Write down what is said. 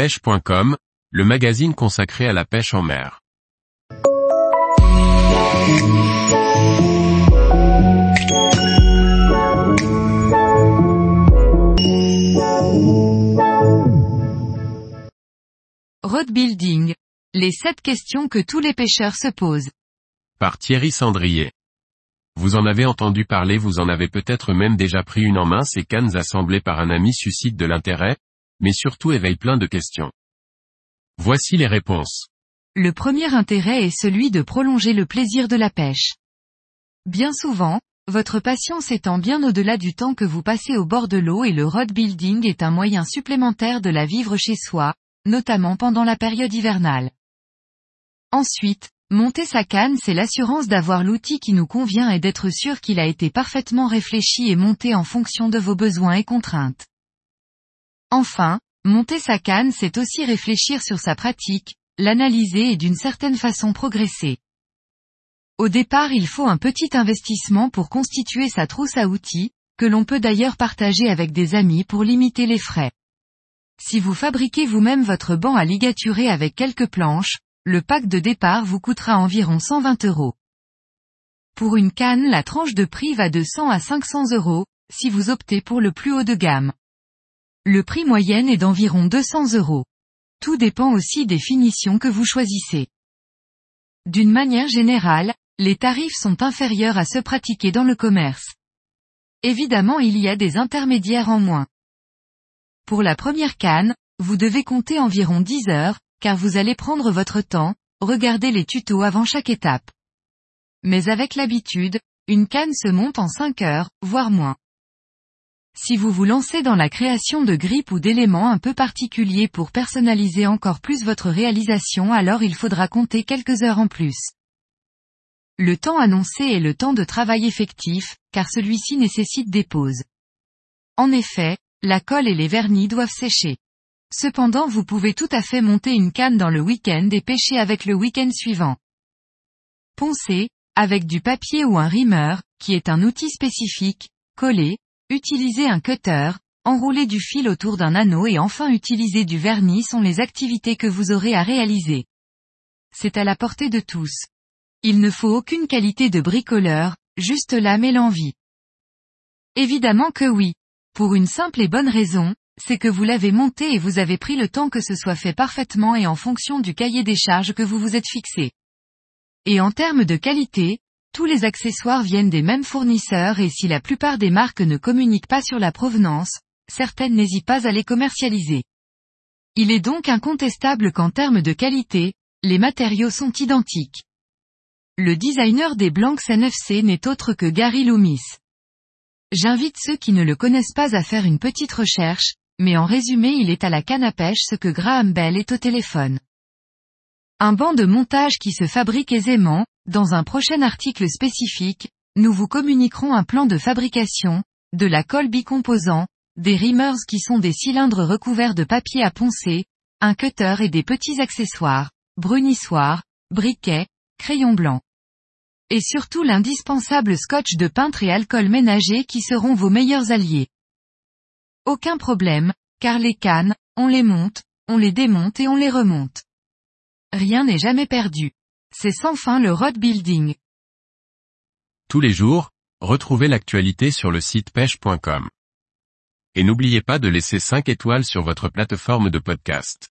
pêche.com, le magazine consacré à la pêche en mer. Road building. Les 7 questions que tous les pêcheurs se posent. Par Thierry Sandrier. Vous en avez entendu parler, vous en avez peut-être même déjà pris une en main, ces cannes assemblées par un ami suscitent de l'intérêt, mais surtout éveillent plein de questions. Voici les réponses. Le premier intérêt est celui de prolonger le plaisir de la pêche. Bien souvent, votre passion s'étend bien au-delà du temps que vous passez au bord de l'eau et le road building est un moyen supplémentaire de la vivre chez soi, notamment pendant la période hivernale. Ensuite, monter sa canne c'est l'assurance d'avoir l'outil qui nous convient et d'être sûr qu'il a été parfaitement réfléchi et monté en fonction de vos besoins et contraintes. Enfin, monter sa canne c'est aussi réfléchir sur sa pratique, l'analyser et d'une certaine façon progresser. Au départ il faut un petit investissement pour constituer sa trousse à outils, que l'on peut d'ailleurs partager avec des amis pour limiter les frais. Si vous fabriquez vous-même votre banc à ligaturer avec quelques planches, le pack de départ vous coûtera environ 120 euros. Pour une canne la tranche de prix va de 100 à 500 euros, si vous optez pour le plus haut de gamme. Le prix moyen est d'environ 200 euros. Tout dépend aussi des finitions que vous choisissez. D'une manière générale, les tarifs sont inférieurs à ceux pratiqués dans le commerce. Évidemment il y a des intermédiaires en moins. Pour la première canne, vous devez compter environ 10 heures, car vous allez prendre votre temps, regarder les tutos avant chaque étape. Mais avec l'habitude, une canne se monte en 5 heures, voire moins. Si vous vous lancez dans la création de grippes ou d'éléments un peu particuliers pour personnaliser encore plus votre réalisation alors il faudra compter quelques heures en plus. Le temps annoncé est le temps de travail effectif, car celui-ci nécessite des pauses. En effet, la colle et les vernis doivent sécher. Cependant vous pouvez tout à fait monter une canne dans le week-end et pêcher avec le week-end suivant. Poncer, avec du papier ou un rimmer, qui est un outil spécifique, coller, utiliser un cutter, enrouler du fil autour d'un anneau et enfin utiliser du vernis sont les activités que vous aurez à réaliser. C'est à la portée de tous. Il ne faut aucune qualité de bricoleur, juste l'âme et l'envie. Évidemment que oui. Pour une simple et bonne raison, c'est que vous l'avez monté et vous avez pris le temps que ce soit fait parfaitement et en fonction du cahier des charges que vous vous êtes fixé. Et en termes de qualité, tous les accessoires viennent des mêmes fournisseurs et si la plupart des marques ne communiquent pas sur la provenance, certaines n'hésitent pas à les commercialiser. Il est donc incontestable qu'en termes de qualité, les matériaux sont identiques. Le designer des Blancs NFC n'est autre que Gary Loomis. J'invite ceux qui ne le connaissent pas à faire une petite recherche, mais en résumé il est à la canne à pêche ce que Graham Bell est au téléphone. Un banc de montage qui se fabrique aisément, dans un prochain article spécifique, nous vous communiquerons un plan de fabrication, de la colle bicomposant, des reamers qui sont des cylindres recouverts de papier à poncer, un cutter et des petits accessoires, brunissoirs, briquets, crayons blancs et surtout l'indispensable scotch de peintre et alcool ménager qui seront vos meilleurs alliés. Aucun problème, car les cannes, on les monte, on les démonte et on les remonte. Rien n'est jamais perdu. C'est sans fin le road building. Tous les jours, retrouvez l'actualité sur le site pêche.com. Et n'oubliez pas de laisser 5 étoiles sur votre plateforme de podcast.